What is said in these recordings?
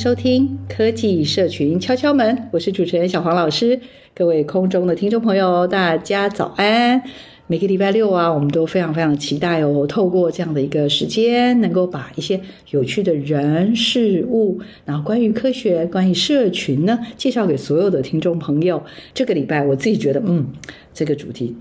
收听科技社群敲敲门，我是主持人小黄老师。各位空中的听众朋友，大家早安。每个礼拜六啊，我们都非常非常期待哦，透过这样的一个时间，能够把一些有趣的人事物，然后关于科学、关于社群呢，介绍给所有的听众朋友。这个礼拜我自己觉得，嗯，这个主题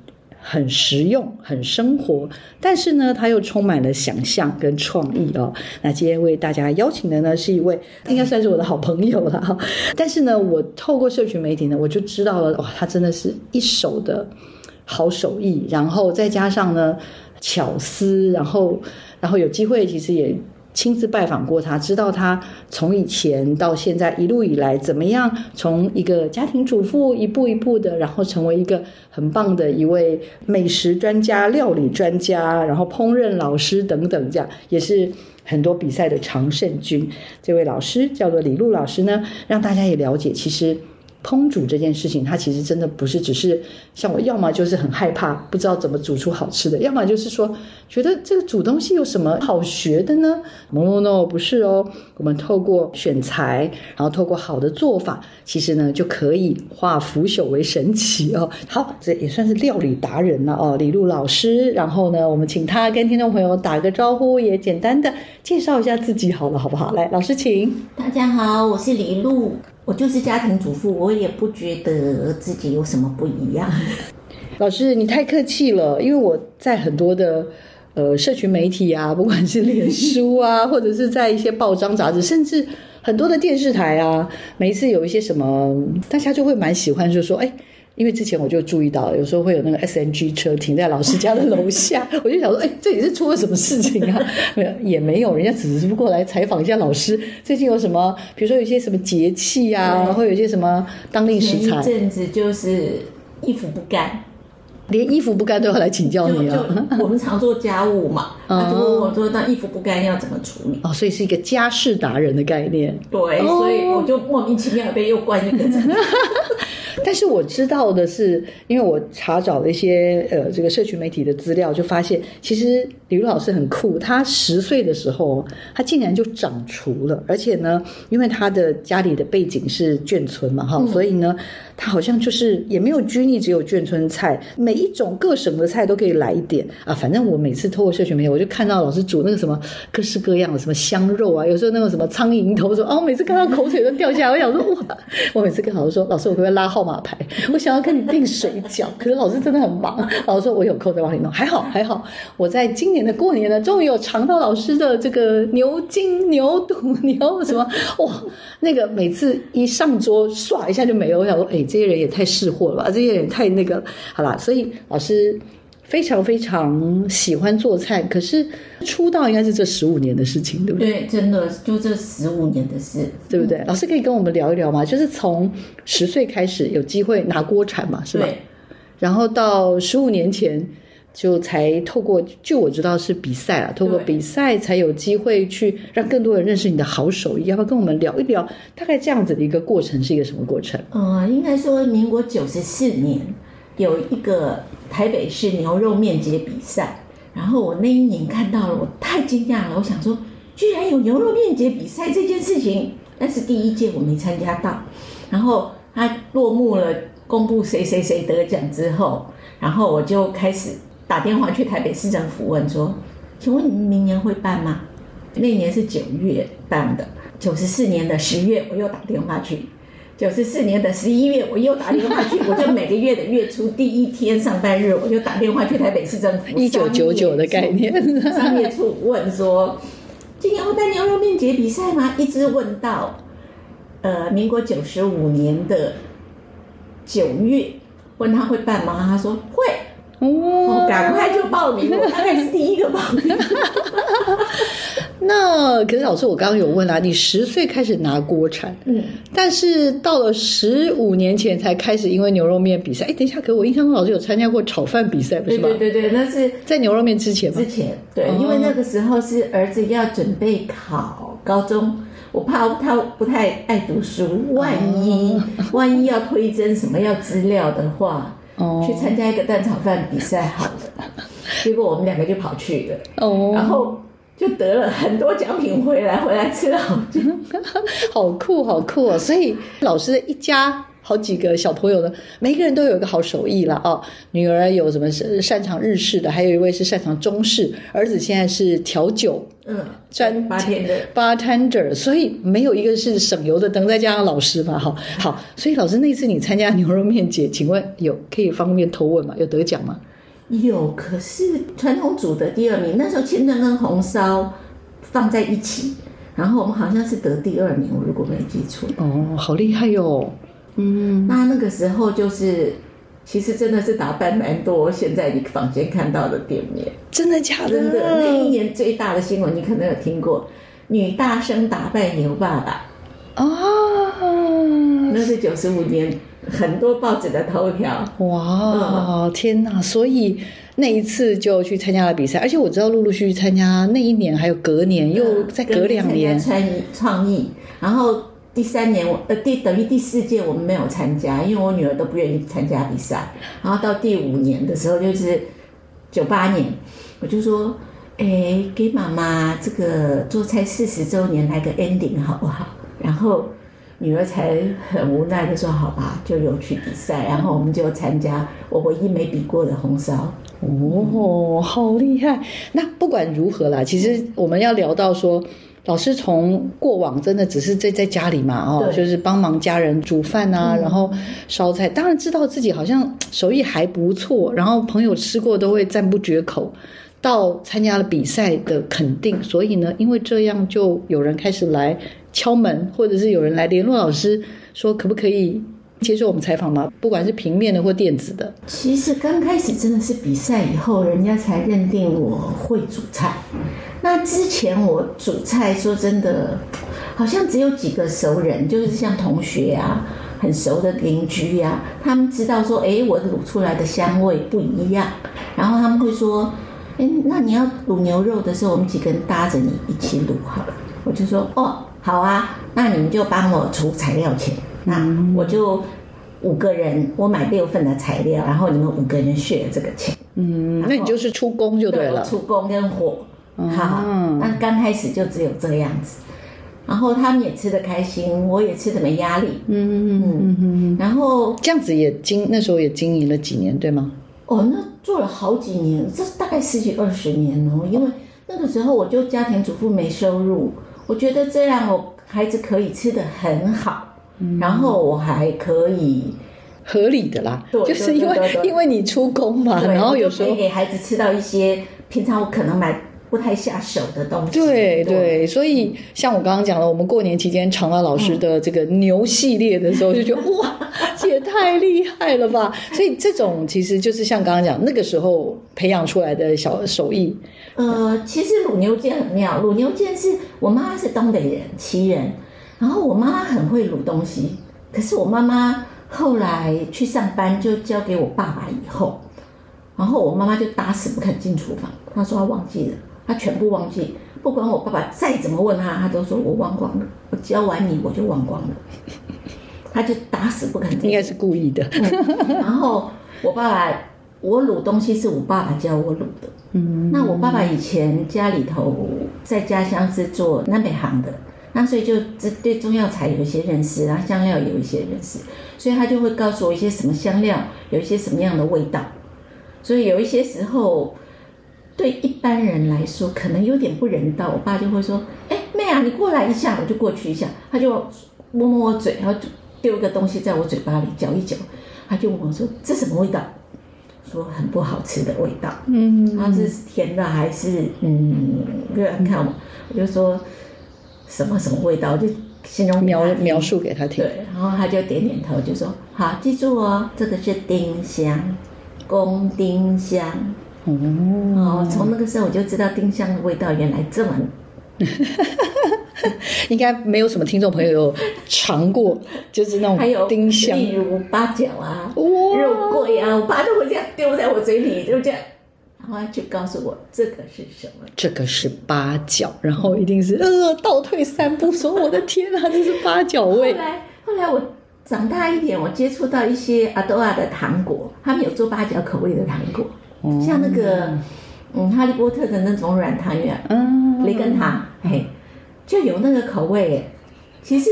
很实用、很生活，但是呢，它又充满了想象跟创意哦。那今天为大家邀请的呢，是一位应该算是我的好朋友了哈。但是呢，我透过社群媒体呢，我就知道了，哇，他真的是一手的。好手艺，然后再加上呢巧思，然后然后有机会其实也亲自拜访过他，知道他从以前到现在一路以来怎么样，从一个家庭主妇一步一步的，然后成为一个很棒的一位美食专家、料理专家，然后烹饪老师等等，这样也是很多比赛的常胜军。这位老师叫做李璐老师呢，让大家也了解其实。烹煮这件事情，它其实真的不是只是像我，要么就是很害怕，不知道怎么煮出好吃的，要么就是说觉得这个煮东西有什么好学的呢？No No No，不是哦。我们透过选材，然后透过好的做法，其实呢就可以化腐朽为神奇哦。好，这也算是料理达人了哦，李璐老师。然后呢，我们请他跟听众朋友打个招呼，也简单的介绍一下自己好了，好不好？来，老师请。大家好，我是李璐。我就是家庭主妇，我也不觉得自己有什么不一样。老师，你太客气了，因为我在很多的呃社群媒体啊，不管是脸书啊，或者是在一些报章杂志，甚至很多的电视台啊，每一次有一些什么，大家就会蛮喜欢，就说哎。因为之前我就注意到，有时候会有那个 SNG 车停在老师家的楼下，我就想说，哎，这里是出了什么事情啊？没有，也没有，人家只是不过来采访一下老师最近有什么，比如说有些什么节气啊，或有些什么当令食材。前一阵子就是衣服不干，连衣服不干都要来请教你啊。我们常做家务嘛，他就问我说，那衣服不干要怎么处理？哦，所以是一个家事达人的概念。对，哦、所以我就莫名其妙被又关一个。但是我知道的是，因为我查找了一些呃这个社群媒体的资料，就发现其实李璐老师很酷。他十岁的时候，他竟然就长厨了，而且呢，因为他的家里的背景是眷村嘛，哈、嗯，所以呢，他好像就是也没有拘泥，只有眷村菜，每一种各省的菜都可以来一点啊。反正我每次透过社群媒体，我就看到老师煮那个什么各式各样的什么香肉啊，有时候那个什么苍蝇头，说哦，每次看到口水都掉下来。我想说哇，我每次跟老师说，老师我可不可以拉号码牌？我想要跟你订水饺，可是老师真的很忙。老师说我有空再帮你弄，还好还好。我在今年的过年呢，终于有尝到老师的这个牛筋、牛肚、牛什么哇，那个每次一上桌唰一下就没了。我想说，哎，这些人也太识货了吧，这些人太那个好啦。所以老师。非常非常喜欢做菜，可是出道应该是这十五年的事情，对不对？对，真的就这十五年的事，对不对？老师可以跟我们聊一聊吗？就是从十岁开始有机会拿锅铲嘛，是吧？对。然后到十五年前就才透过，据我知道是比赛了，透过比赛才有机会去让更多人认识你的好手艺。要不要跟我们聊一聊？大概这样子的一个过程是一个什么过程？嗯，应该说民国九十四年有一个。台北市牛肉面节比赛，然后我那一年看到了，我太惊讶了。我想说，居然有牛肉面节比赛这件事情，但是第一届我没参加到。然后他落幕了，公布谁谁谁得奖之后，然后我就开始打电话去台北市政府问说：“请问你们明年会办吗？”那年是九月办的，九十四年的十月我又打电话去，九十四年的十一月我又打电话去，我就每个月的月初第一天上班日，我就打电话去台北市政府 一九九九的概念，商业处问说，今年会办牛肉面节比赛吗？一直问到呃民国九十五年的九月，问他会办吗？他说会。哦，赶快就报名！我大概是第一个报名。那可是老师，我刚刚有问啊，你十岁开始拿锅铲，嗯，但是到了十五年前才开始，因为牛肉面比赛。哎，等一下，可我印象中老师有参加过炒饭比赛，不是吗？对对对对，那是在牛肉面之前吗？之前，对，哦、因为那个时候是儿子要准备考高中，我怕他不太爱读书，万一、哦、万一要推甄什么要资料的话。Oh. 去参加一个蛋炒饭比赛，好了，结果我们两个就跑去了，oh. 然后就得了很多奖品回来，回来吃了好久，好酷，好酷哦！所以老师的一家。好几个小朋友呢，每个人都有一个好手艺了哦。女儿有什么擅长日式的，还有一位是擅长中式，儿子现在是调酒，嗯，专 bartender bartender，所以没有一个是省油的灯，再加上老师嘛，哈，好，所以老师那次你参加牛肉面节，请问有可以方便投问吗？有得奖吗？有，可是传统组的第二名，那时候清蒸跟红烧放在一起，然后我们好像是得第二名，我如果没记错。哦，好厉害哟、哦。嗯，那那个时候就是，其实真的是打扮蛮多。现在你房间看到的店面，真的假的？真的，那一年最大的新闻你可能有听过，女大生打败牛爸爸。哦，那是九十五年很多报纸的头条。哇，嗯、天哪！所以那一次就去参加了比赛，而且我知道陆陆续续参加那一年，还有隔年又再隔两年参与创意，然后。第三年，我呃第等于第四届我们没有参加，因为我女儿都不愿意参加比赛。然后到第五年的时候，就是九八年，我就说，哎，给妈妈这个做菜四十周年来个 ending 好不好？然后女儿才很无奈的说，好吧，就有去比赛。然后我们就参加我唯一没比过的红烧。哦，好厉害！那不管如何啦，其实我们要聊到说。老师从过往真的只是在在家里嘛，哦，就是帮忙家人煮饭啊，然后烧菜。当然知道自己好像手艺还不错，然后朋友吃过都会赞不绝口。到参加了比赛的肯定，所以呢，因为这样就有人开始来敲门，或者是有人来联络老师，说可不可以接受我们采访吗？不管是平面的或电子的。其实刚开始真的是比赛以后，人家才认定我会煮菜。那之前我煮菜，说真的，好像只有几个熟人，就是像同学啊，很熟的邻居呀、他们知道说，哎，我卤出来的香味不一样，然后他们会说，哎，那你要卤牛肉的时候，我们几个人搭着你一起卤好了。我就说，哦，好啊，那你们就帮我出材料钱，那我就五个人，我买六份的材料，然后你们五个人 share 这个钱。嗯，那你就是出工就对了，对，出工跟火。好，那刚开始就只有这个样子，然后他们也吃的开心，我也吃的没压力。嗯嗯嗯嗯，然后这样子也经那时候也经营了几年，对吗？哦，那做了好几年，这大概十几二十年哦。因为那个时候我就家庭主妇没收入，我觉得这样我孩子可以吃的很好，嗯、然后我还可以合理的啦，对就是因为因为你出工嘛，然后有时候给孩子吃到一些平常我可能买。不太下手的东西。对对，所以像我刚刚讲了，我们过年期间尝到老师的这个牛系列的时候，就觉得 哇，这也太厉害了吧！所以这种其实就是像刚刚讲那个时候培养出来的小手艺。呃，其实卤牛腱很妙，卤牛腱是我妈妈是东北人，旗人，然后我妈妈很会卤东西，可是我妈妈后来去上班就交给我爸爸以后，然后我妈妈就打死不肯进厨房，她说她忘记了。他全部忘记，不管我爸爸再怎么问他，他都说我忘光了。我教完你，我就忘光了。他就打死不肯。应该是故意的。嗯、然后我爸爸，我卤东西是我爸爸教我卤的。嗯。那我爸爸以前家里头在家乡是做南北行的，那所以就对中药材有一些认识，然后香料有一些认识，所以他就会告诉我一些什么香料有一些什么样的味道。所以有一些时候。对一般人来说可能有点不人道。我爸就会说：“哎，妹啊，你过来一下。”我就过去一下，他就摸摸我嘴，然后就丢一个东西在我嘴巴里嚼一嚼，他就问我说：“这什么味道？”说很不好吃的味道。嗯，它是甜的还是嗯？不要看我，我就说什么什么味道，就形容描描述给他听。对，然后他就点点头，就说：“好，记住哦，这个是丁香，公丁香。”哦，从那个时候我就知道丁香的味道原来这么。应该没有什么听众朋友有尝过，就是那种丁香，例如八角啊、肉桂啊，我爸都会这样丢在我嘴里，就这样，然后就告诉我这个是什么？这个是八角，然后一定是呃倒退三步说：“我的天啊，这是八角味。”后来，后来我长大一点，我接触到一些阿多亚的糖果，他们有做八角口味的糖果。像那个，嗯，哈利波特的那种软糖圆，嗯，雷根糖，嘿，就有那个口味。其实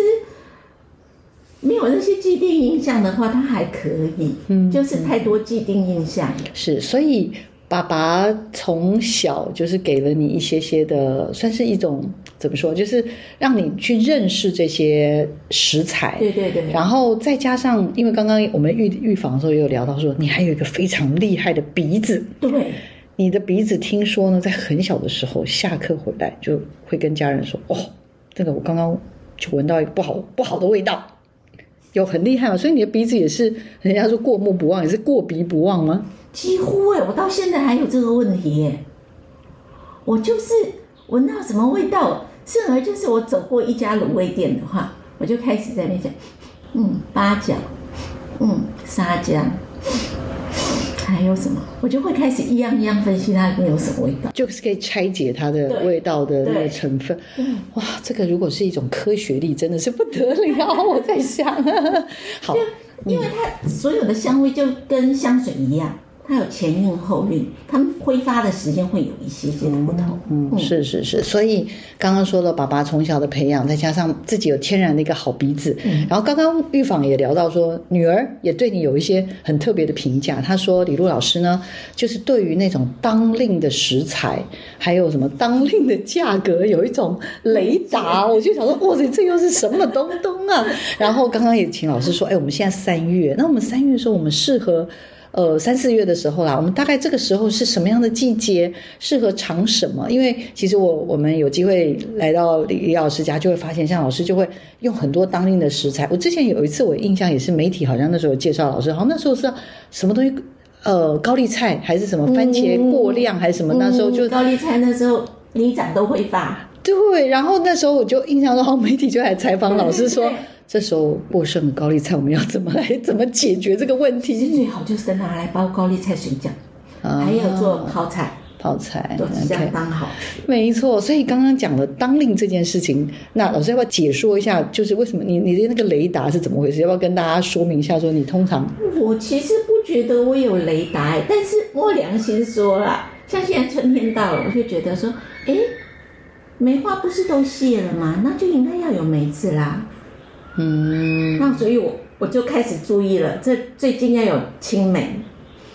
没有那些既定印象的话，它还可以，嗯，就是太多既定印象。是，所以爸爸从小就是给了你一些些的，算是一种怎么说，就是让你去认识这些食材。对对对。然后再加上，因为刚刚我们预预防的时候也有聊到说，你还有一个非常厉害的鼻子。对。你的鼻子听说呢，在很小的时候下课回来就会跟家人说：“哦，这个我刚刚就闻到一个不好不好的味道，有很厉害嘛。”所以你的鼻子也是人家说过目不忘，也是过鼻不忘吗？几乎哎，我到现在还有这个问题耶。我就是闻到什么味道，甚而就是我走过一家卤味店的话，我就开始在那边讲，嗯，八角，嗯，沙姜。还有什么？我就会开始一样一样分析它里面有什么味道，就是可以拆解它的味道的那个成分。哇，这个如果是一种科学力，真的是不得了。我在想，好，因为它所有的香味就跟香水一样。它有前韵后韵，它们挥发的时间会有一些些不同。嗯，嗯，是是是。所以刚刚说了，爸爸从小的培养，再加上自己有天然的一个好鼻子。嗯。然后刚刚玉访也聊到说，女儿也对你有一些很特别的评价。她说李璐老师呢，就是对于那种当令的食材，还有什么当令的价格，有一种雷达。我就想说，哇塞，这又是什么东东啊？然后刚刚也请老师说，哎，我们现在三月，那我们三月的时候，我们适合。呃，三四月的时候啦，我们大概这个时候是什么样的季节，适合尝什么？因为其实我我们有机会来到李李老师家，就会发现，像老师就会用很多当令的食材。我之前有一次，我印象也是媒体好像那时候介绍老师，好像那时候是什么东西，呃，高丽菜还是什么番茄过量还是什么？嗯、那时候就高丽菜那时候里长都会发，对。然后那时候我就印象中，媒体就来采访老师说。这时候过剩的高丽菜，我们要怎么来 怎么解决这个问题？其实最好就是拿来包高丽菜水饺，啊、还有做泡菜，泡菜都相当好吃。没错，所以刚刚讲了当令这件事情，那老师要不要解说一下？就是为什么你你的那个雷达是怎么回事？要不要跟大家说明一下？说你通常我其实不觉得我有雷达，但是摸良心说啦，像现在春天到了，我就觉得说，哎，梅花不是都谢了吗？那就应该要有梅子啦。嗯，那所以我我就开始注意了，这最近要有青梅，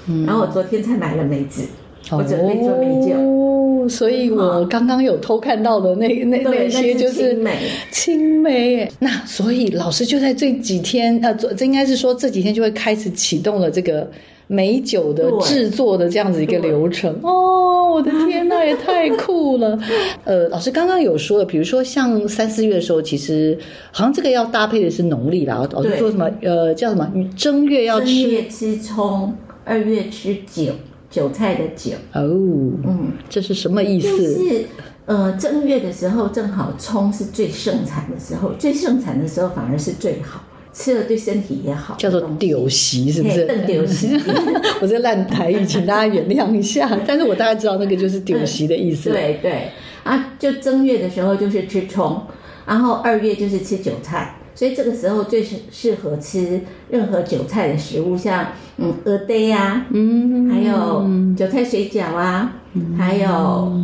嗯，然后我昨天才买了梅子，哦、我准备做梅酒，所以我刚刚有偷看到的那那那些就是青梅。那所以老师就在这几天，呃，这应该是说这几天就会开始启动了这个。美酒的制作的这样子一个流程哦，我的天呐，也太酷了！呃，老师刚刚有说了，比如说像三四月的时候，其实好像这个要搭配的是农历啦。老师说什么？呃，叫什么？正月要吃正月吃葱，二月吃韭韭菜的韭。哦，嗯，这是什么意思？就是呃，正月的时候正好葱是最盛产的时候，最盛产的时候反而是最好。吃了对身体也好，叫做丢席，是不是？丢席，我这烂台语，请大家原谅一下。但是我大概知道那个就是丢席的意思。嗯、对对啊，就正月的时候就是吃葱，然后二月就是吃韭菜，所以这个时候最适适合吃任何韭菜的食物，像嗯蚵嗲呀，嗯，还有韭菜水饺啊，还有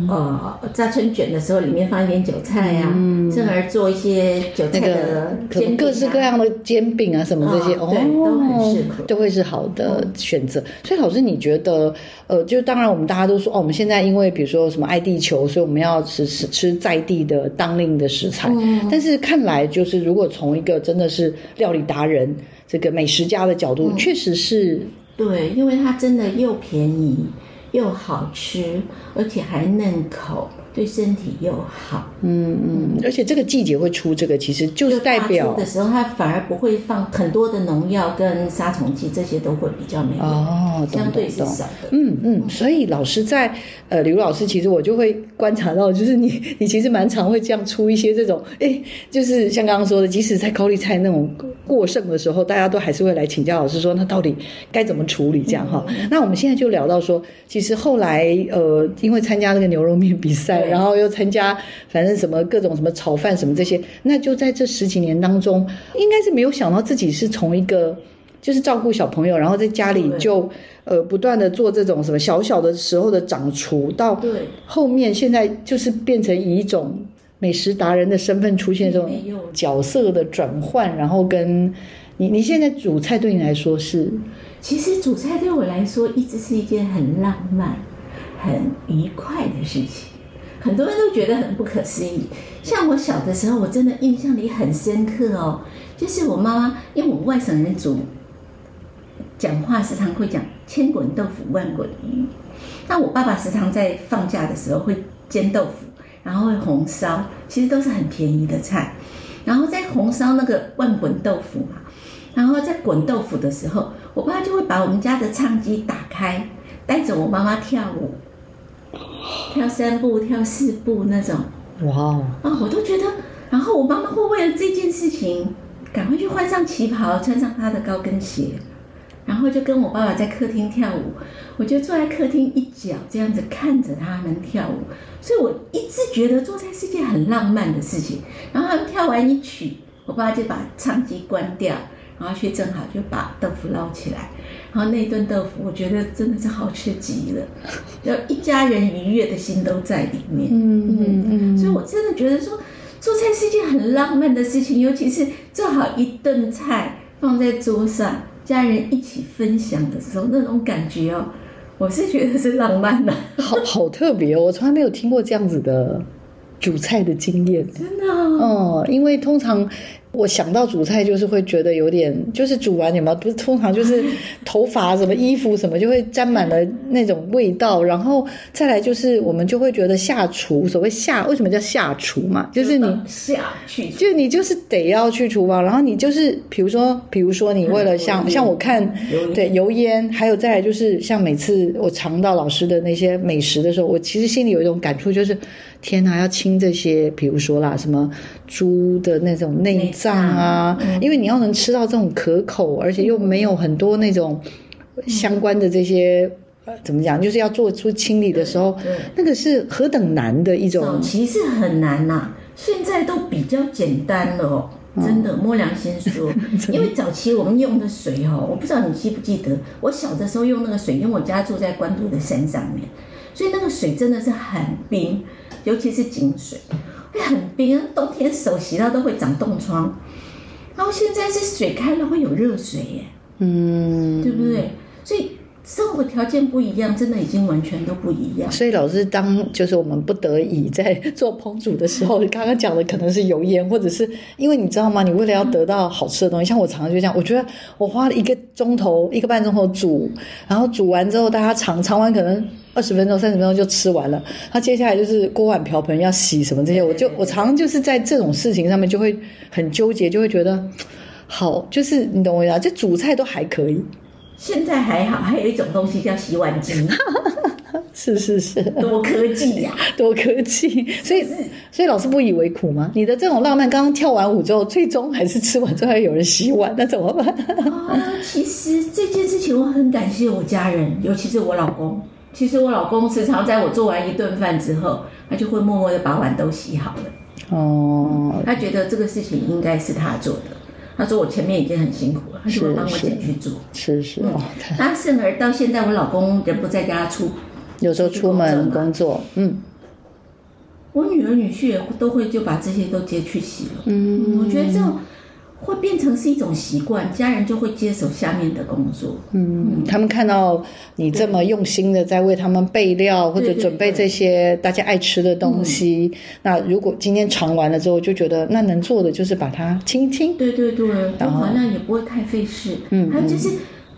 呃炸春卷的时候里面放一点韭菜呀、啊，甚至做一些韭菜的煎饼、啊。那个、各式各样的煎饼啊什么这些哦，对，都很适合，都会是好的选择。所以老师你觉得呃，就当然我们大家都说哦，我们现在因为比如说什么爱地球，所以我们要吃吃吃在地的当令的食材，嗯、但是看来就是如果从一个真的是料理达人这个美食家的角度，嗯、确实是对，因为它真的又便宜。又好吃，而且还嫩口，对身体又好。嗯嗯，而且这个季节会出这个，其实就是代表的时候，它反而不会放很多的农药跟杀虫剂，这些都会比较没有哦，相对是少的。嗯嗯，所以老师在呃，刘老师，其实我就会观察到，就是你 你其实蛮常会这样出一些这种，哎，就是像刚刚说的，即使在高丽菜那种过剩的时候，大家都还是会来请教老师说，那到底该怎么处理这样哈？嗯、那我们现在就聊到说，其实后来呃，因为参加那个牛肉面比赛，然后又参加反正什么各种什么炒饭什么这些，那就在这十几年当中，应该是没有想到自己是从一个就是照顾小朋友，然后在家里就呃不断的做这种什么小小的时候的掌厨，到后面现在就是变成以一种。美食达人的身份出现这种角色的转换，然后跟你，你现在煮菜对你来说是？其实煮菜对我来说一直是一件很浪漫、很愉快的事情。很多人都觉得很不可思议。像我小的时候，我真的印象里很深刻哦，就是我妈妈，因为我外省人煮讲话时常会讲“千滚豆腐万滚鱼”，那我爸爸时常在放假的时候会煎豆腐。然后会红烧，其实都是很便宜的菜。然后在红烧那个万滚豆腐嘛，然后在滚豆腐的时候，我爸就会把我们家的唱机打开，带着我妈妈跳舞，跳三步、跳四步那种。哇哦！啊，我都觉得。然后我妈妈会为了这件事情，赶快去换上旗袍，穿上她的高跟鞋。然后就跟我爸爸在客厅跳舞，我就坐在客厅一角这样子看着他们跳舞，所以我一直觉得做菜是件很浪漫的事情。然后他们跳完一曲，我爸爸就把唱机关掉，然后去正好就把豆腐捞起来，然后那顿豆腐我觉得真的是好吃极了，就一家人愉悦的心都在里面。嗯嗯嗯，所以我真的觉得说做菜是一件很浪漫的事情，尤其是做好一顿菜放在桌上。家人一起分享的时候，那种感觉哦，我是觉得是浪漫的，好好特别哦，我从来没有听过这样子的煮菜的经验，真的哦，嗯，因为通常。我想到煮菜就是会觉得有点，就是煮完有没有？不是通常就是 头发什么衣服什么就会沾满了那种味道，然后再来就是我们就会觉得下厨，所谓下为什么叫下厨嘛？就是你下去，就你就是得要去厨房，然后你就是比如说，比如说你为了像像我看对油烟，还有再来就是像每次我尝到老师的那些美食的时候，我其实心里有一种感触，就是天哪，要清这些，比如说啦，什么猪的那种内。脏啊，因为你要能吃到这种可口，而且又没有很多那种相关的这些，呃，怎么讲？就是要做出清理的时候，那个是何等难的一种。早期是很难呐，现在都比较简单了哦。真的，摸良心说，因为早期我们用的水哦，我不知道你记不记得，我小的时候用那个水，因为我家住在关渡的山上面，所以那个水真的是很冰，尤其是井水。会很冰，冬天手洗到都会长冻疮。然后现在是水开了会有热水耶，嗯，对不对？所以生活条件不一样，真的已经完全都不一样。所以老师当就是我们不得已在做烹煮的时候，刚刚讲的可能是油烟，或者是因为你知道吗？你为了要得到好吃的东西，像我常常就这样，我觉得我花了一个钟头、一个半钟头煮，然后煮完之后大家尝尝完可能。二十分钟、三十分钟就吃完了，他接下来就是锅碗瓢盆要洗什么这些，我就我常常就是在这种事情上面就会很纠结，就会觉得好，就是你懂我意思啊？这煮菜都还可以，现在还好，还有一种东西叫洗碗机，是是是，多科技呀、啊，多科技，所以所以老师不以为苦吗？你的这种浪漫，刚刚跳完舞之后，最终还是吃完之后还有人洗碗，那怎么办？啊，其实这件事情我很感谢我家人，尤其是我老公。其实我老公时常在我做完一顿饭之后，他就会默默的把碗都洗好了。哦、嗯，他觉得这个事情应该是他做的。他说我前面已经很辛苦了，他就会帮我捡去做。是是，是，是、嗯。那甚而到现在，我老公人不在家出有时候出门工作，嗯，我女儿女婿也都会就把这些都接去洗了。嗯，我觉得这种。会变成是一种习惯，家人就会接手下面的工作。嗯，他们看到你这么用心的在为他们备料或者准备这些大家爱吃的东西，那如果今天尝完了之后，就觉得那能做的就是把它清清。对对对，然后好像也不会太费事。嗯，还有就是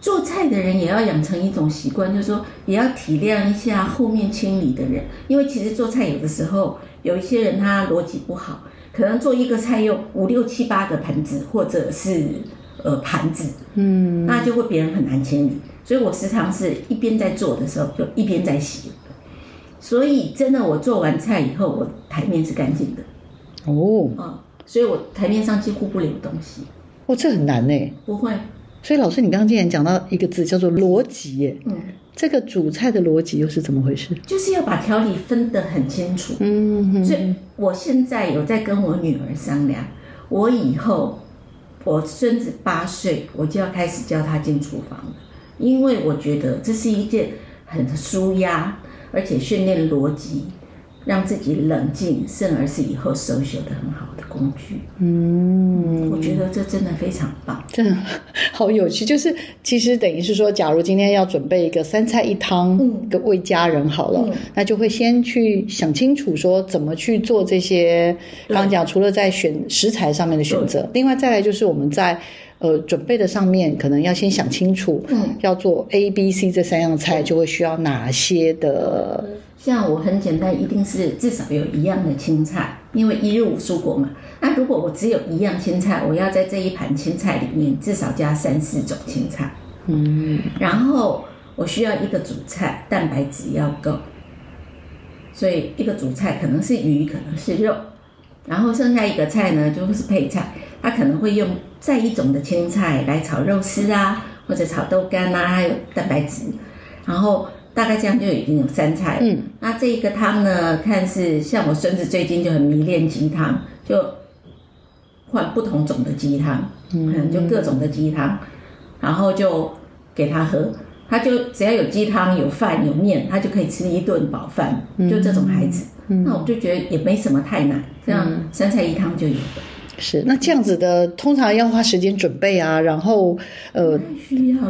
做菜的人也要养成一种习惯，就是说也要体谅一下后面清理的人，因为其实做菜有的时候有一些人他逻辑不好。可能做一个菜用五六七八个盆子，或者是呃盘子，嗯，那就会别人很难清理。所以我时常是一边在做的时候，就一边在洗。所以真的，我做完菜以后，我台面是干净的。哦，嗯，所以我台面上几乎不留东西。哦，这很难呢。不会。所以老师，你刚刚竟然讲到一个字，叫做逻辑耶。嗯。这个煮菜的逻辑又是怎么回事？就是要把条理分得很清楚。嗯哼，所以我现在有在跟我女儿商量，我以后我孙子八岁，我就要开始教他进厨房了，因为我觉得这是一件很舒压，而且训练逻辑。让自己冷静，甚而是以后 social 的很好的工具。嗯，我觉得这真的非常棒，真的好有趣。就是其实等于是说，假如今天要准备一个三菜一汤，嗯，个为家人好了，嗯，那就会先去想清楚说怎么去做这些。刚刚讲除了在选食材上面的选择，另外再来就是我们在呃准备的上面，可能要先想清楚，嗯，要做 A、B、C 这三样菜，就会需要哪些的。像我很简单，一定是至少有一样的青菜，因为一日五蔬果嘛。那如果我只有一样青菜，我要在这一盘青菜里面至少加三四种青菜。嗯，然后我需要一个主菜，蛋白质要够，所以一个主菜可能是鱼，可能是肉，然后剩下一个菜呢就是配菜，它可能会用再一种的青菜来炒肉丝啊，或者炒豆干啊，还有蛋白质，然后。大概这样就已经有三菜了。嗯，那这一个汤呢，看是像我孙子最近就很迷恋鸡汤，就换不同种的鸡汤，嗯，就各种的鸡汤，然后就给他喝，他就只要有鸡汤、有饭、有面，他就可以吃一顿饱饭。就这种孩子，嗯，那我就觉得也没什么太难，这样三菜一汤就有了。是，那这样子的通常要花时间准备啊，然后呃，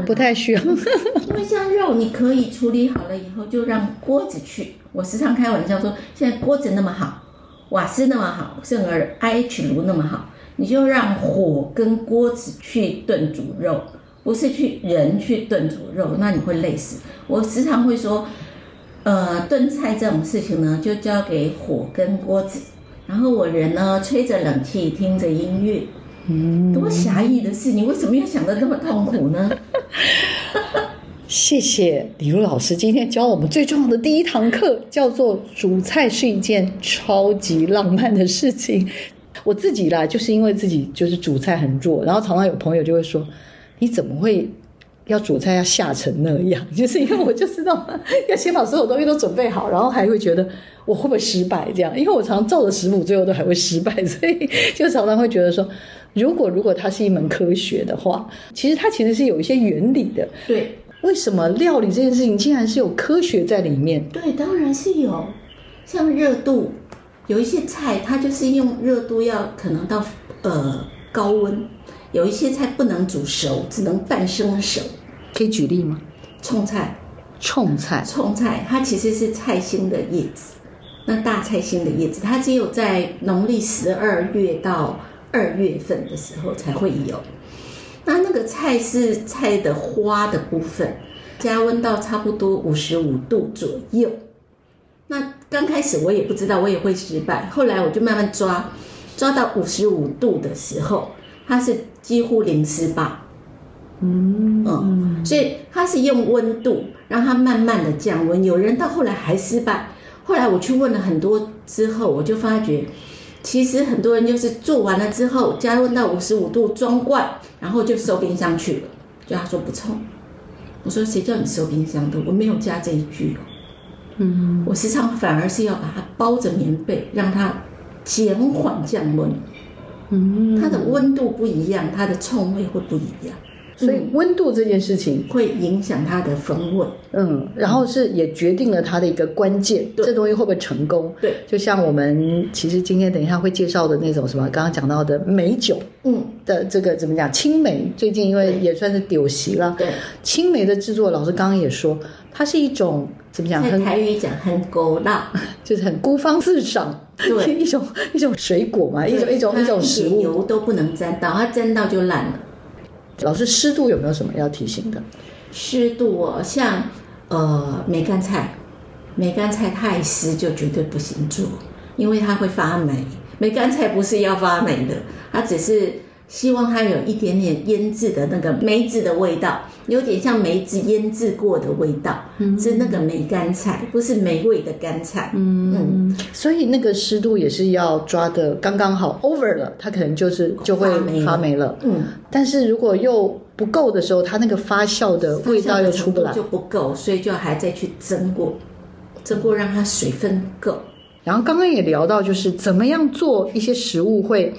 不太需要，不太需要，因为像肉你可以处理好了以后就让锅子去。我时常开玩笑说，现在锅子那么好，瓦斯那么好，甚而 IH 炉那么好，你就让火跟锅子去炖煮肉，不是去人去炖煮肉，那你会累死。我时常会说，呃，炖菜这种事情呢，就交给火跟锅子。然后我人呢，吹着冷气，听着音乐，嗯，多侠义的事，你为什么要想得那么痛苦呢？谢谢李如老师今天教我们最重要的第一堂课，叫做煮菜是一件超级浪漫的事情。我自己啦，就是因为自己就是煮菜很弱，然后常常有朋友就会说，你怎么会？要煮菜要吓成那样，就是因为我就知道要先把所有东西都准备好，然后还会觉得我会不会失败这样，因为我常常照着食谱，最后都还会失败，所以就常常会觉得说，如果如果它是一门科学的话，其实它其实是有一些原理的。对，为什么料理这件事情竟然是有科学在里面？对，当然是有，像热度，有一些菜它就是用热度要可能到呃高温，有一些菜不能煮熟，只能半生熟。可以举例吗？葱菜，葱菜，葱菜，它其实是菜心的叶子，那大菜心的叶子，它只有在农历十二月到二月份的时候才会有。那那个菜是菜的花的部分，加温到差不多五十五度左右。那刚开始我也不知道，我也会失败。后来我就慢慢抓，抓到五十五度的时候，它是几乎零失败。嗯嗯，所以他是用温度让它慢慢的降温。有人到后来还失败，后来我去问了很多之后，我就发觉，其实很多人就是做完了之后加温到五十五度装罐，然后就收冰箱去了。就他说不臭，我说谁叫你收冰箱的？我没有加这一句哦。嗯，我时常反而是要把它包着棉被，让它减缓降温。嗯，它的温度不一样，它的臭味会不一样。所以温度这件事情会影响它的风味。嗯，然后是也决定了它的一个关键，对这东西会不会成功？对，就像我们其实今天等一下会介绍的那种什么，刚刚讲到的美酒，嗯，的这个怎么讲？青梅最近因为也算是酒席了，对，青梅的制作，老师刚刚也说，它是一种怎么讲？很台语讲很勾辣，就是很孤芳自赏，对，一种一种水果嘛，一种一种一种食物，油都不能沾到，它沾到就烂了。老师湿度有没有什么要提醒的？湿度哦，像呃梅干菜，梅干菜太湿就绝对不行做，因为它会发霉。梅干菜不是要发霉的，它只是希望它有一点点腌制的那个梅子的味道，有点像梅子腌制过的味道，嗯、是那个梅干菜，不是梅味的干菜。嗯嗯，所以那个湿度也是要抓的刚刚好，over 了，它可能就是就会发霉了。嗯，但是如果又不够的时候，它那个发酵的味道又出不来，就不够，所以就还再去蒸过，蒸过让它水分够。然后刚刚也聊到，就是怎么样做一些食物会，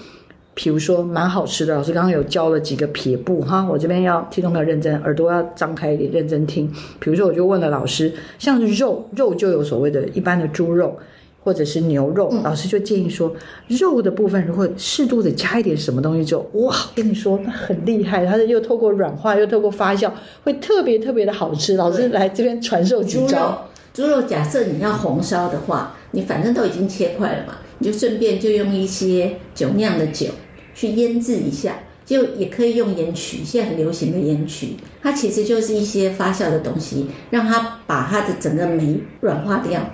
比如说蛮好吃的。老师刚刚有教了几个撇步哈，我这边要听众朋友认真，耳朵要张开一点，认真听。比如说，我就问了老师，像肉肉就有所谓的一般的猪肉或者是牛肉，嗯、老师就建议说，肉的部分如果适度的加一点什么东西就，就哇，跟你说那很厉害，它是又透过软化又透过发酵，会特别特别的好吃。老师来这边传授几招。猪肉，假设你要红烧的话，你反正都已经切块了嘛，你就顺便就用一些酒酿的酒去腌制一下，就也可以用盐曲，现在很流行的盐曲，它其实就是一些发酵的东西，让它把它的整个酶软化掉。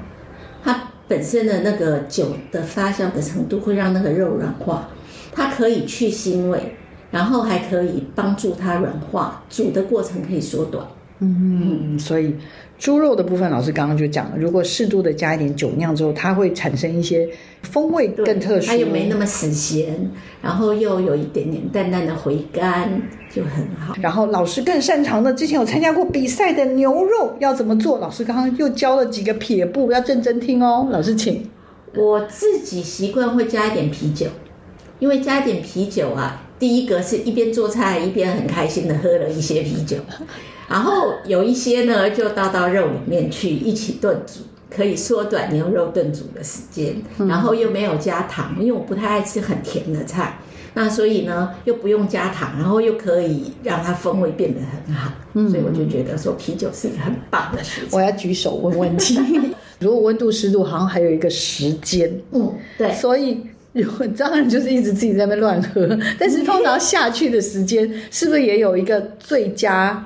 它本身的那个酒的发酵的程度会让那个肉软化，它可以去腥味，然后还可以帮助它软化，煮的过程可以缩短。嗯，所以。猪肉的部分，老师刚刚就讲了，如果适度的加一点酒酿之后，它会产生一些风味更特殊，它又没那么死咸，然后又有一点点淡淡的回甘，就很好。然后老师更擅长的，之前有参加过比赛的牛肉要怎么做？老师刚刚又教了几个撇步，要认真听哦。老师请。我自己习惯会加一点啤酒，因为加一点啤酒啊，第一个是一边做菜一边很开心的喝了一些啤酒。然后有一些呢，就倒到肉里面去一起炖煮，可以缩短牛肉炖煮的时间。然后又没有加糖，因为我不太爱吃很甜的菜，那所以呢又不用加糖，然后又可以让它风味变得很好。所以我就觉得说啤酒是一个很棒的食材。我要举手问问题，如果温度湿度好像还有一个时间，嗯，对，所以如果当然就是一直自己在那边乱喝，但是通常下去的时间是不是也有一个最佳？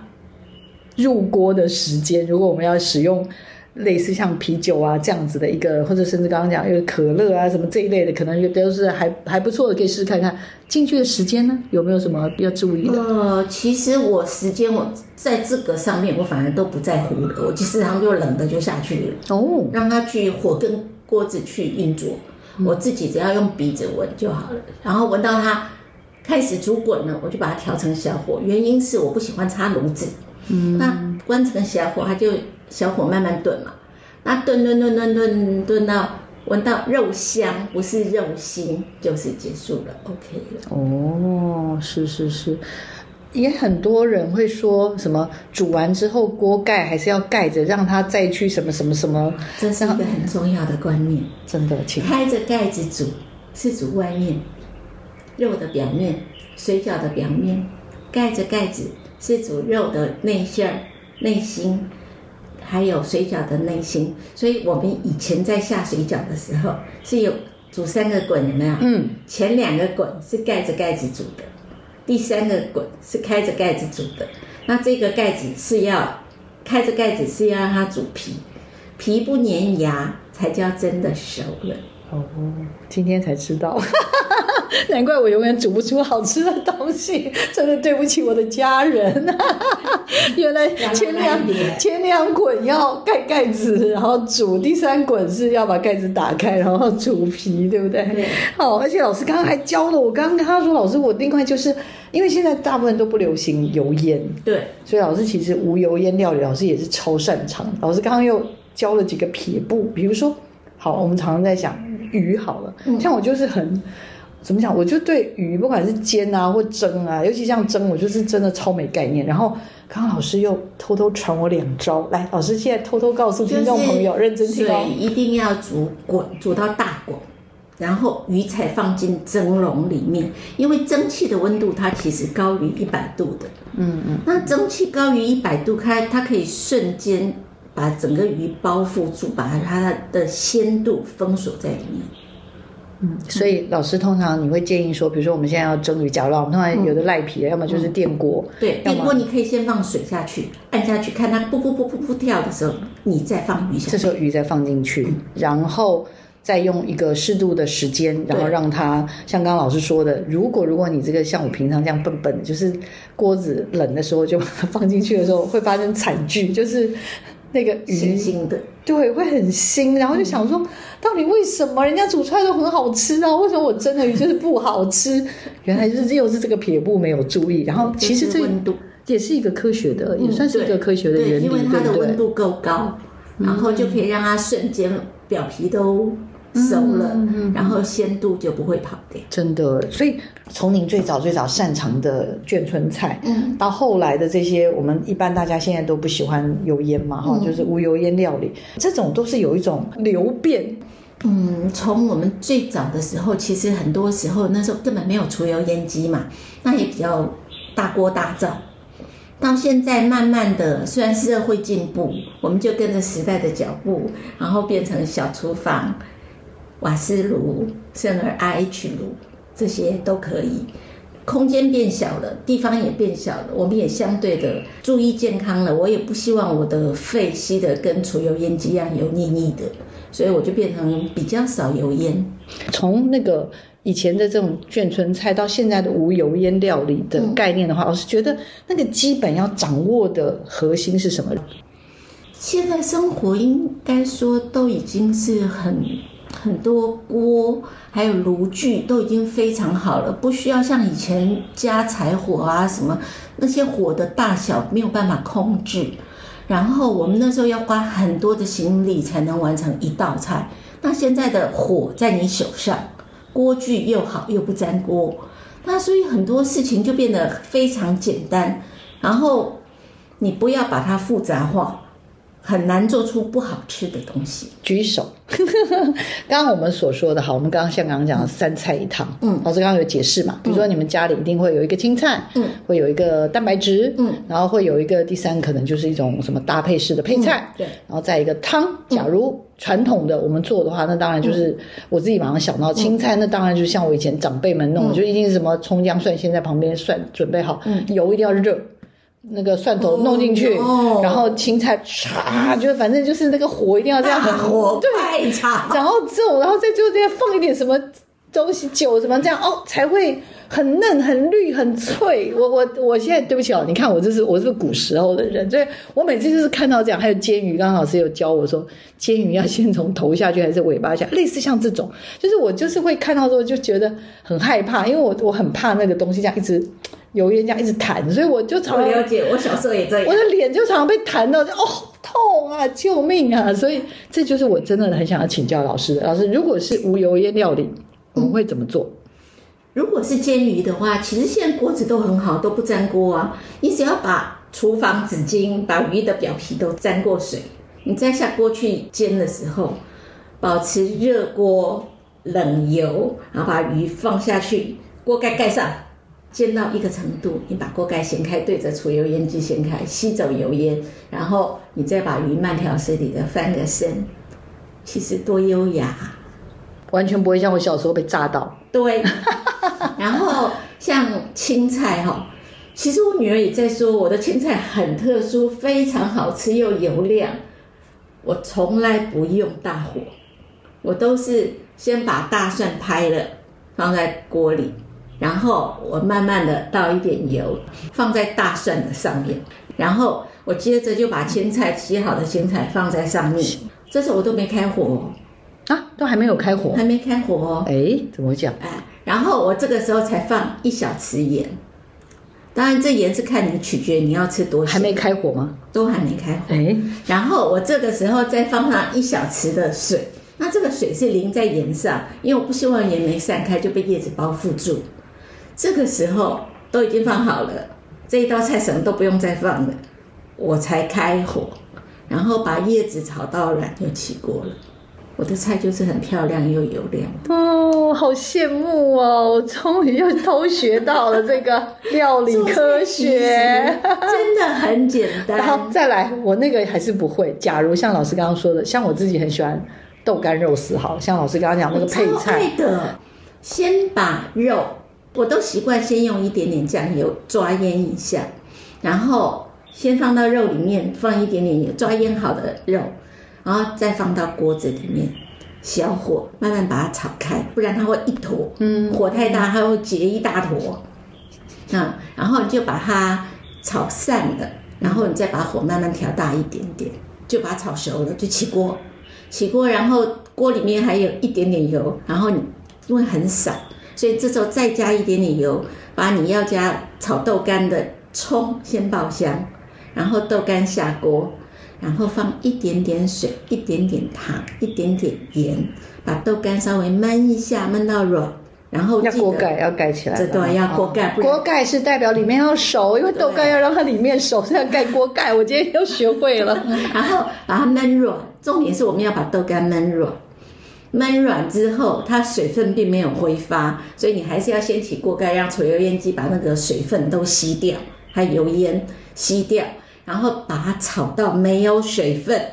入锅的时间，如果我们要使用类似像啤酒啊这样子的一个，或者甚至刚刚讲有可乐啊什么这一类的，可能都是还还不错的，可以试试看看。进去的时间呢，有没有什么要注意的？呃，其实我时间我在这个上面我反而都不在乎的，我其实常就冷的就下去了。哦，让它去火跟锅子去运作，嗯、我自己只要用鼻子闻就好了，然后闻到它开始煮滚了，我就把它调成小火，原因是我不喜欢插炉子。嗯，那关成小火，它就小火慢慢炖嘛。那炖炖炖炖炖炖到闻到肉香，不是肉腥，就是结束了，OK 了。哦，是是是，也很多人会说什么煮完之后锅盖还是要盖着，让它再去什么什么什么。这是一个很重要的观念，真的，请开着盖子煮是煮外面肉的表面，水饺的表面，盖着盖子。是煮肉的内馅、内心，还有水饺的内心。所以我们以前在下水饺的时候，是有煮三个滚，有没有？嗯。前两个滚是盖着盖子煮的，第三个滚是开着盖子煮的。那这个盖子是要开着盖子是要让它煮皮，皮不粘牙才叫真的熟了。哦，今天才知道。难怪我永远煮不出好吃的东西，真的对不起我的家人。原来前两前两滚要盖盖子，然后煮；第三滚是要把盖子打开，然后煮皮，对不对？对。好，而且老师刚刚还教了我，刚刚跟他说，老师我另外就是因为现在大部分都不流行油烟，对，所以老师其实无油烟料理，老师也是超擅长。老师刚刚又教了几个撇步，比如说，好，我们常常在想鱼好了，像我就是很。怎么讲？我就对鱼，不管是煎啊或蒸啊，尤其像蒸，我就是真的超没概念。然后刚刚老师又偷偷传我两招，来，老师现在偷偷告诉听众朋友，认真听哦。一定要煮滚，煮到大滚，然后鱼才放进蒸笼里面，因为蒸汽的温度它其实高于一百度的。嗯嗯。那蒸汽高于一百度，它它可以瞬间把整个鱼包覆住，把它的鲜度封锁在里面。嗯，所以老师通常你会建议说，比如说我们现在要蒸鱼，假如我们通常有的赖皮，要么就是电锅，对，电锅你可以先放水下去，按下去，看它噗噗噗噗噗跳的时候，你再放鱼下去，这时候鱼再放进去，然后再用一个适度的时间，然后让它像刚刚老师说的，如果如果你这个像我平常这样笨笨的，就是锅子冷的时候就把它放进去的时候，会发生惨剧，就是。那个鱼腥腥的，对，会很腥，然后就想说，到底为什么人家煮出来都很好吃啊？为什么我蒸的鱼就是不好吃？原来就是又是这个撇步没有注意，然后其实这温度也是一个科学的，也算是一个科学的原理，因为它的温度够高，然后就可以让它瞬间表皮都。熟了，然后鲜度就不会跑掉。真的，所以从您最早最早擅长的眷村菜，嗯，到后来的这些，我们一般大家现在都不喜欢油烟嘛，哈、嗯，就是无油烟料理，这种都是有一种流变。嗯，从我们最早的时候，其实很多时候那时候根本没有除油烟机嘛，那也比较大锅大灶。到现在慢慢的，虽然社会进步，我们就跟着时代的脚步，然后变成小厨房。瓦斯炉、甚至 IH 炉，这些都可以。空间变小了，地方也变小了，我们也相对的注意健康了。我也不希望我的肺吸的跟除油烟机一样油腻腻的，所以我就变成比较少油烟。从那个以前的这种眷村菜到现在的无油烟料理的概念的话，嗯、我是觉得那个基本要掌握的核心是什么？现在生活应该说都已经是很。很多锅还有炉具都已经非常好了，不需要像以前加柴火啊什么，那些火的大小没有办法控制。然后我们那时候要花很多的心力才能完成一道菜。那现在的火在你手上，锅具又好又不粘锅，那所以很多事情就变得非常简单。然后你不要把它复杂化。很难做出不好吃的东西。举手，刚刚我们所说的好，我们刚刚像刚刚讲的三菜一汤，嗯，老师刚刚有解释嘛，比如说你们家里一定会有一个青菜，嗯，会有一个蛋白质，嗯，然后会有一个第三可能就是一种什么搭配式的配菜，嗯、对，然后再一个汤。假如传统的我们做的话，那当然就是我自己马上想到青菜，那当然就像我以前长辈们弄的，就一定是什么葱姜蒜先在旁边蒜准备好，嗯，油一定要热。那个蒜头弄进去，哦、然后青菜唰，就反正就是那个火一定要这样很 火，太长。然后这种，然后再就这样放一点什么东西酒什么这样哦，才会很嫩、很绿、很脆。我我我现在对不起哦，你看我这是我是古时候的人，所以我每次就是看到这样，还有煎鱼，刚刚老师有教我说煎鱼要先从头下去还是尾巴下，类似像这种，就是我就是会看到之后就觉得很害怕，因为我我很怕那个东西这样一直。油烟这样一直弹，所以我就常常了解。我小时候也这样，我的脸就常常被弹到，就哦痛啊，救命啊！所以这就是我真的很想要请教老师的。老师，如果是无油烟料理，我们会怎么做？如果是煎鱼的话，其实现在锅子都很好，都不粘锅啊。你只要把厨房纸巾把鱼的表皮都沾过水，你再下锅去煎的时候，保持热锅冷油，然后把鱼放下去，锅盖盖上。煎到一个程度，你把锅盖掀开，对着除油烟机掀开，吸走油烟，然后你再把鱼慢条斯理的翻个身，其实多优雅，完全不会像我小时候被炸到。对，然后像青菜哈，其实我女儿也在说我的青菜很特殊，非常好吃又油亮。我从来不用大火，我都是先把大蒜拍了放在锅里。然后我慢慢的倒一点油，放在大蒜的上面，然后我接着就把青菜洗好的青菜放在上面。这时候我都没开火啊，都还没有开火，还没开火哦。哎，怎么讲？哎，然后我这个时候才放一小匙盐。当然，这盐是看你取决你要吃多少。还没开火吗？都还没开火。哎，然后我这个时候再放上一小匙的水。那这个水是淋在盐上，因为我不希望盐没散开就被叶子包覆住。这个时候都已经放好了，这一道菜什么都不用再放了，我才开火，然后把叶子炒到软就起锅了。我的菜就是很漂亮又油亮哦，好羡慕哦！我终于又偷学到了这个料理科学，真的很简单。然后再来，我那个还是不会。假如像老师刚刚说的，像我自己很喜欢豆干肉丝，好像老师刚刚讲那个配菜的，先把肉，我都习惯先用一点点酱油抓腌一下，然后先放到肉里面，放一点点油，抓腌好的肉。然后再放到锅子里面，小火慢慢把它炒开，不然它会一坨。嗯，火太大它会结一大坨。嗯，然后你就把它炒散了，然后你再把火慢慢调大一点点，就把它炒熟了，就起锅。起锅，然后锅里面还有一点点油，然后你因为很少，所以这时候再加一点点油，把你要加炒豆干的葱先爆香，然后豆干下锅。然后放一点点水，一点点糖，一点点盐，把豆干稍微焖一下，焖到软。然后要锅盖要盖起来，这对要锅盖。锅盖是代表里面要熟，因为豆干要让它里面熟，所以要盖锅盖。我今天又学会了。然后把它焖软，重点是我们要把豆干焖软。焖软之后，它水分并没有挥发，所以你还是要掀起锅盖，让抽油烟机把那个水分都吸掉，还油烟吸掉。然后把它炒到没有水分，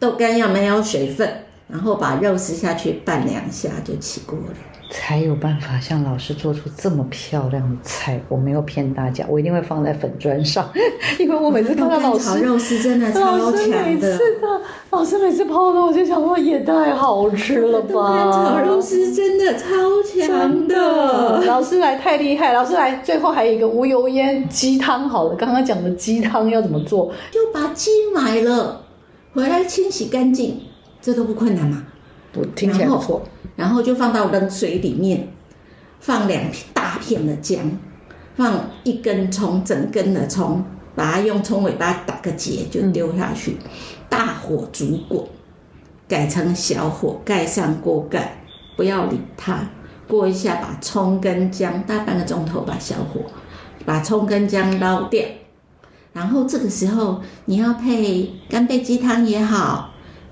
豆干要没有水分，然后把肉丝下去拌两下就起锅了，才有办法像老师做出这么漂亮的菜。我没有骗大家，我一定会放在粉砖上，因为我每次看到老师炒肉丝真的超强的。是的，老师每次泡的，我就想说也太好吃了吧！炒肉丝真的超强的，老师来太厉害，老师来最后还有一个无油烟鸡汤，好了，刚刚讲的鸡汤要怎么做？就把鸡买了回来清洗干净。这都不困难嘛？不，听。然后就放到冷水里面，放两大片的姜，放一根葱，整根的葱，把它用葱尾巴打个结，就丢下去，大火煮滚，改成小火，盖上锅盖，不要理它。过一下，把葱跟姜，大半个钟头吧，小火，把葱跟姜捞掉。然后这个时候你要配干贝鸡汤也好。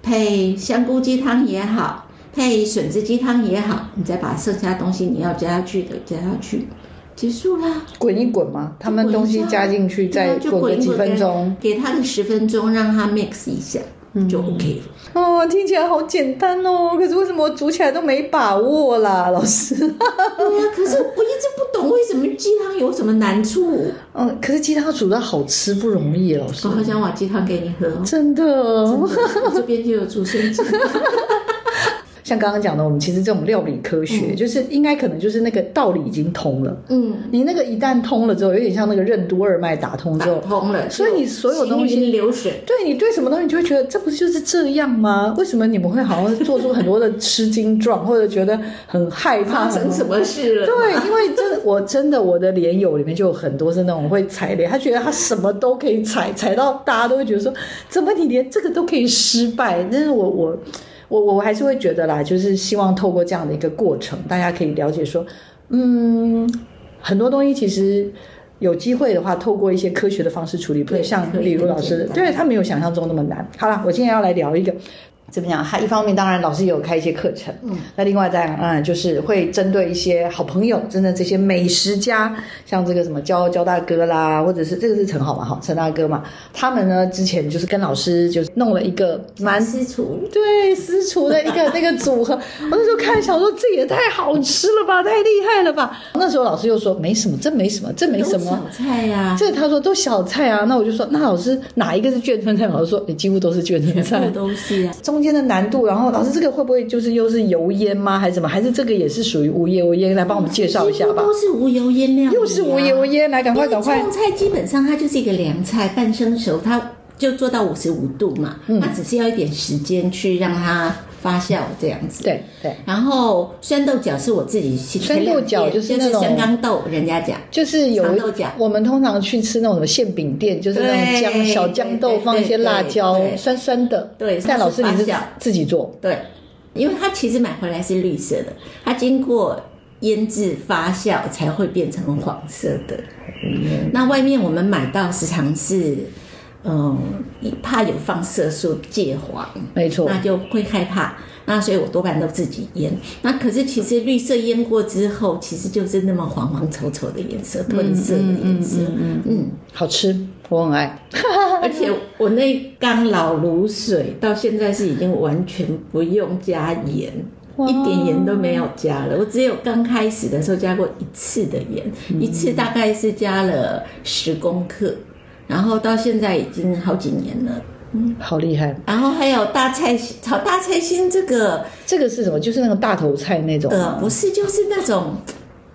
配香菇鸡汤也好，配笋子鸡汤也好，你再把剩下东西你要加下去的加下去，结束啦。滚一滚嘛，他们东西加进去再滚个几分钟，给它个十分钟，让它 mix 一下。就 OK 了哦，听起来好简单哦。可是为什么我煮起来都没把握啦，老师？对呀，可是我一直不懂为什么鸡汤有什么难处。嗯，可是鸡汤煮的好吃不容易，老师。我好想把鸡汤给你喝，真的。真的这边就有煮生鸡。像刚刚讲的，我们其实这种料理科学，嗯、就是应该可能就是那个道理已经通了。嗯，你那个一旦通了之后，有点像那个任督二脉打通之后，通了。所以你所有东西流水，对你对什么东西，你就会觉得这不是就是这样吗？为什么你们会好像做出很多的吃惊状，或者觉得很害怕？发生什么事了？对，因为真的，我真的我的连友里面就有很多是那种会踩雷，他觉得他什么都可以踩，踩到大家都会觉得说，怎么你连这个都可以失败？但是我我。我我还是会觉得啦，就是希望透过这样的一个过程，大家可以了解说，嗯，很多东西其实有机会的话，透过一些科学的方式处理，不会像李如老师，对他没有想象中那么难。好了，我今天要来聊一个。怎么讲？他一方面当然老师也有开一些课程，嗯，那另外再嗯就是会针对一些好朋友，真的这些美食家，像这个什么焦焦大哥啦，或者是这个是陈好嘛，好陈大哥嘛，他们呢之前就是跟老师就是弄了一个蛮私厨，对私厨的一个那个组合。我那时候看想说这也太好吃了吧，太厉害了吧。那时候老师又说没什么，这没什么，这没什么小菜呀，这他说都小菜啊。那我就说那老师哪一个是眷村菜？老师说你几乎都是眷村菜，东西啊。中间的难度，然后老师这个会不会就是又是油烟吗？还是什么？还是这个也是属于无油烟？来帮我们介绍一下吧。都是无油烟料，又是无油烟，来赶快赶快。菜基本上它就是一个凉菜，半生熟，它就做到五十五度嘛，嗯。它只是要一点时间去让它发酵这样子。对对，然后酸豆角是我自己酸豆角就是那种香港豆，人家讲。就是有豆角。我们通常去吃那种什么馅饼店，就是那种姜小豇豆放一些辣椒酸酸的。对但老师你是自己做，对，因为它其实买回来是绿色的，它经过腌制发酵才会变成黄色的。那外面我们买到时常是，嗯，怕有放色素介黄，没错那就会害怕。那所以我多半都自己腌。那可是其实绿色腌过之后，其实就是那么黄黄丑丑的颜色，褪色的颜色。嗯嗯好吃，我很爱。而且我那缸老卤水到现在是已经完全不用加盐，一点盐都没有加了。我只有刚开始的时候加过一次的盐，一次大概是加了十公克，然后到现在已经好几年了。嗯好厉害！然后还有大菜炒大菜心，这个这个是什么？就是那个大头菜那种呃不是，就是那种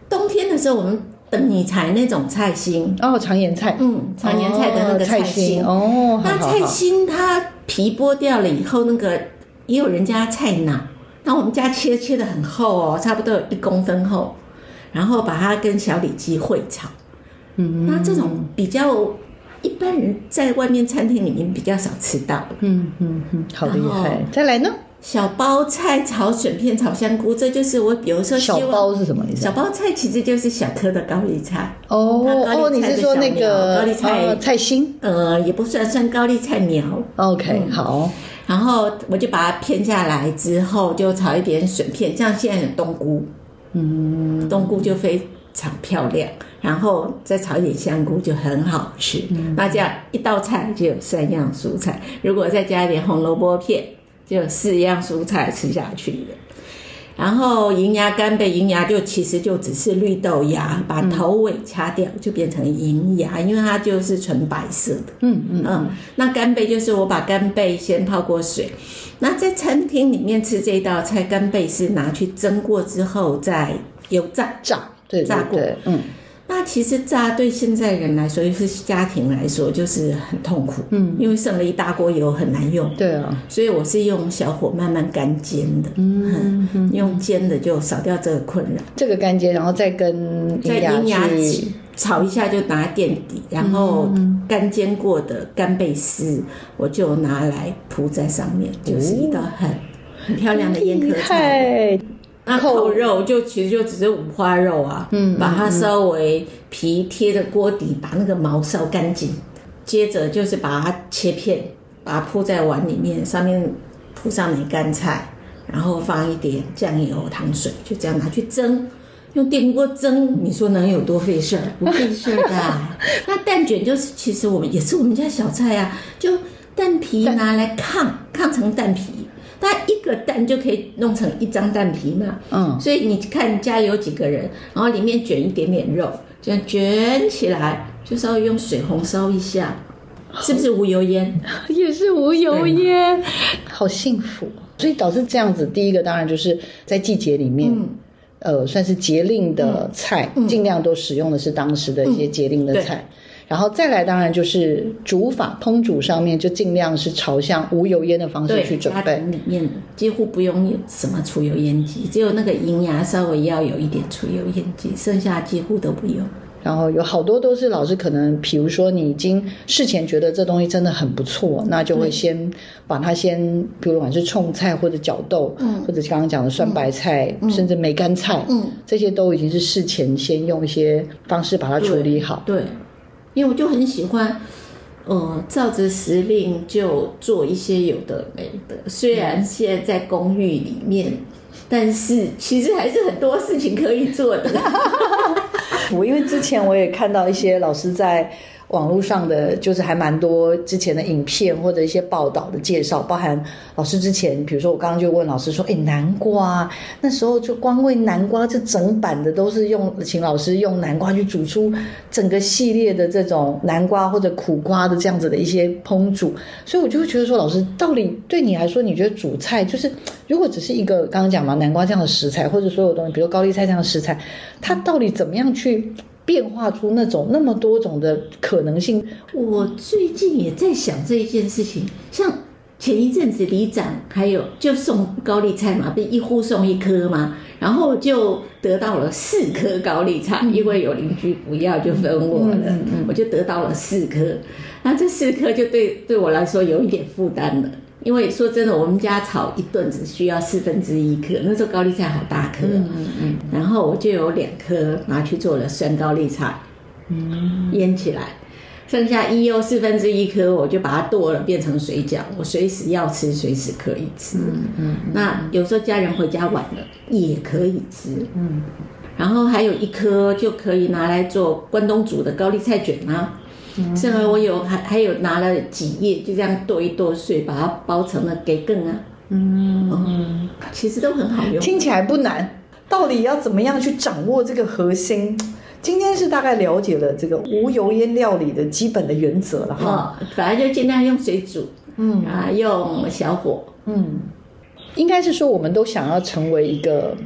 冬天的时候我们等你采那种菜心，哦，长盐菜，嗯，常年菜的那个哦菜心。哦，那菜心它皮剥掉了以后，那个也有人家菜脑，那我们家切切的很厚哦，差不多有一公分厚，然后把它跟小里脊烩炒。嗯，那这种比较一般人在外面餐厅里面比较少吃到了。嗯嗯嗯，好厉害！再来呢？小包菜炒笋片炒香菇，这就是我比如说小包是什么意思小包菜其实就是小颗的高丽菜，哦它高哦，你是说那小个苗高丽菜呃菜心呃，也不算算高丽菜苗。？OK，好，然后我就把它片下来之后，就炒一点笋片，像现在有冬菇，嗯，冬菇就非常漂亮，然后再炒一点香菇就很好吃。那这样一道菜就有三样蔬菜，如果再加一点红萝卜片，就有四样蔬菜吃下去了。然后银芽干贝，银芽就其实就只是绿豆芽，把头尾掐掉就变成银芽，因为它就是纯白色的。嗯嗯嗯，那干贝就是我把干贝先泡过水，那在餐厅里面吃这道菜，干贝是拿去蒸过之后再油炸。炸，炸过，嗯，那其实炸对现在人来说，尤其是家庭来说，就是很痛苦，嗯，因为剩了一大锅油很难用，对啊，所以我是用小火慢慢干煎的，嗯，用煎的就少掉这个困扰。这个干煎，然后再跟在银银芽去炒一下就拿垫底，然后干煎过的干贝丝我就拿来铺在上面，就是一道很很漂亮的宴客菜。那扣肉就其实就只是五花肉啊，嗯，把它稍微皮贴着锅底，把那个毛烧干净，接着就是把它切片，把它铺在碗里面，上面铺上梅干菜，然后放一点酱油、糖水，就这样拿去蒸。用电锅蒸，你说能有多费事儿？不 费事儿的啊。那蛋卷就是，其实我们也是我们家小菜啊，就蛋皮拿来炕，炕成蛋皮，大概一个蛋就可以弄成一张蛋皮嘛。嗯，所以你看家有几个人，然后里面卷一点点肉，这样卷起来，就稍微用水红烧一下，是不是无油烟？也是无油烟，好幸福。所以导致这样子，第一个当然就是在季节里面。嗯呃，算是节令的菜，嗯尽量都使用的是当时的一些节令的菜。然后再来，当然就是煮法、烹煮上面，就尽量是朝向无油烟的方式去准家备。里面几乎不用有什么除油烟机，只有那个银芽稍微要有一点除油烟机，剩下几乎都不用。然后有好多都是老师可能，比如说你已经事前觉得这东西真的很不错，那就会先把它先，比如不管是冲菜或者角豆，嗯，或者刚刚讲的酸白菜，嗯、甚至梅干菜，嗯，这些都已经是事前先用一些方式把它处理好。对，对因为我就很喜欢，呃，照着时令就做一些有的没的。虽然现在在公寓里面，但是其实还是很多事情可以做的。我因为之前我也看到一些老师在网络上的，就是还蛮多之前的影片或者一些报道的介绍，包含老师之前，比如说我刚刚就问老师说，哎，南瓜那时候就光为南瓜这整版的都是用，请老师用南瓜去煮出整个系列的这种南瓜或者苦瓜的这样子的一些烹煮，所以我就会觉得说，老师到底对你来说，你觉得煮菜就是如果只是一个刚刚讲嘛，南瓜这样的食材，或者所有东西，比如高丽菜这样的食材，它到底怎么样去变化出那种那么多种的可能性。我最近也在想这一件事情，像前一阵子里长还有就送高丽菜嘛，不一户送一颗嘛，然后就得到了四颗高丽菜，因为有邻居不要就分我了，嗯嗯、我就得到了四颗，那这四颗就对对我来说有一点负担了。因为说真的，我们家炒一顿只需要四分之一颗，那时候高丽菜好大颗，嗯嗯，嗯。然后我就有两颗拿去做了酸高丽菜，嗯，腌起来，剩下一又四分之一颗，我就把它剁了变成水饺，我随时要吃随时可以吃，嗯嗯，那有时候家人回家晚了也可以吃，嗯，然后还有一颗就可以拿来做关东煮的高丽菜卷啊。剩而我有还还有拿了几叶，就这样剁一剁碎，把它包成了给羹啊。嗯，嗯，其实都很好用，听起来不难。到底要怎么样去掌握这个核心？今天是大概了解了这个无油烟料理的基本的原则了哈。反正就尽量用水煮，嗯啊，用小火，嗯，应该是说我们都想要成为一个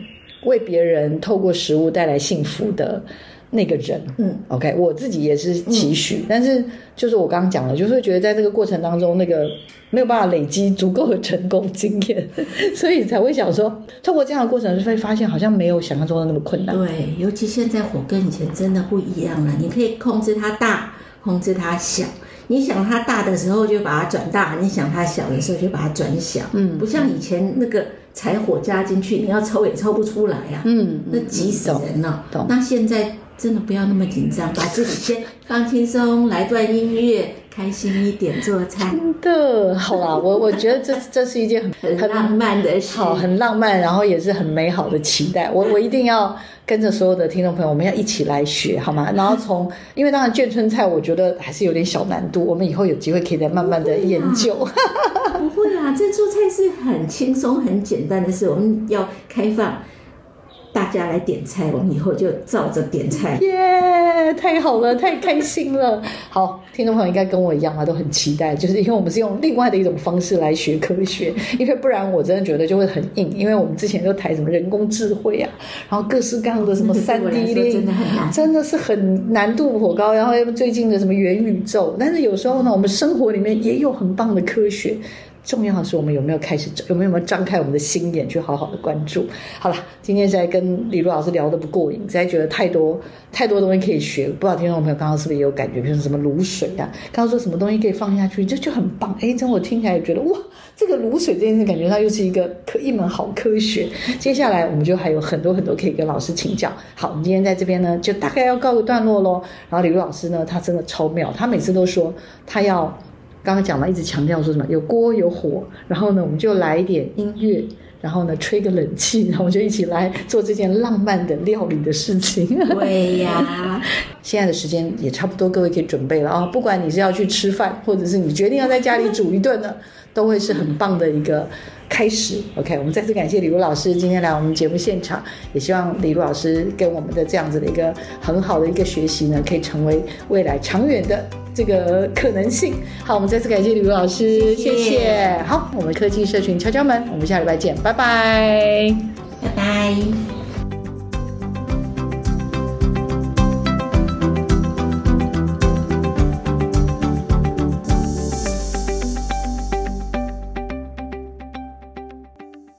为别人透过食物带来幸福的。那个人，嗯，OK，我自己也是期许，嗯、但是就是我刚刚讲了，就是会觉得在这个过程当中，那个没有办法累积足够的成功经验，所以才会想说，透过这样的过程，就会发现好像没有想象中的那么困难。对，尤其现在火跟以前真的不一样了，你可以控制它大，控制它小。你想它大的时候就把它转大，你想它小的时候就把它转小。嗯，不像以前那个柴火加进去，你要抽也抽不出来呀、啊。嗯，那急死人了。懂。那现在。真的不要那么紧张，把自己先放轻松，来段音乐，开心一点做菜。真的，好啦，我我觉得这这是一件很很浪漫的事，好，很浪漫，然后也是很美好的期待。我我一定要跟着所有的听众朋友，我们要一起来学，好吗？然后从，因为当然眷村菜，我觉得还是有点小难度，我们以后有机会可以再慢慢的研究。不会啦，不会啦，这做菜是很轻松、很简单的事，我们要开放。大家来点菜，我们以后就照着点菜。耶，yeah, 太好了，太开心了。好，听众朋友应该跟我一样啊，都很期待，就是因为我们是用另外的一种方式来学科学，因为不然我真的觉得就会很硬，因为我们之前都谈什么人工智慧啊，然后各式各样的什么 三 D 真的很难，真的是很难度颇高。然后最近的什么元宇宙，但是有时候呢，我们生活里面也有很棒的科学。重要的是我们有没有开始，有没有没有张开我们的心眼去好好的关注？好了，今天在跟李璐老师聊得不过瘾，实在觉得太多太多东西可以学。不知道听众朋友刚刚是不是也有感觉，比如说什么卤水啊，刚刚说什么东西可以放下去，就就很棒。哎，这我听起来也觉得哇，这个卤水这件事感觉它又是一个可一门好科学。接下来我们就还有很多很多可以跟老师请教。好，我们今天在这边呢，就大概要告个段落喽。然后李璐老师呢，他真的超妙，他每次都说他要。刚刚讲了，一直强调说什么有锅有火，然后呢，我们就来一点音乐，然后呢，吹个冷气，然后我们就一起来做这件浪漫的料理的事情。对呀，现在的时间也差不多，各位可以准备了啊！不管你是要去吃饭，或者是你决定要在家里煮一顿呢，都会是很棒的一个开始。OK，我们再次感谢李如老师今天来我们节目现场，也希望李如老师跟我们的这样子的一个很好的一个学习呢，可以成为未来长远的。这个可能性。好，我们再次感谢李如老师，谢谢。好，我们科技社群敲敲门，我们下礼拜见，拜拜，拜拜。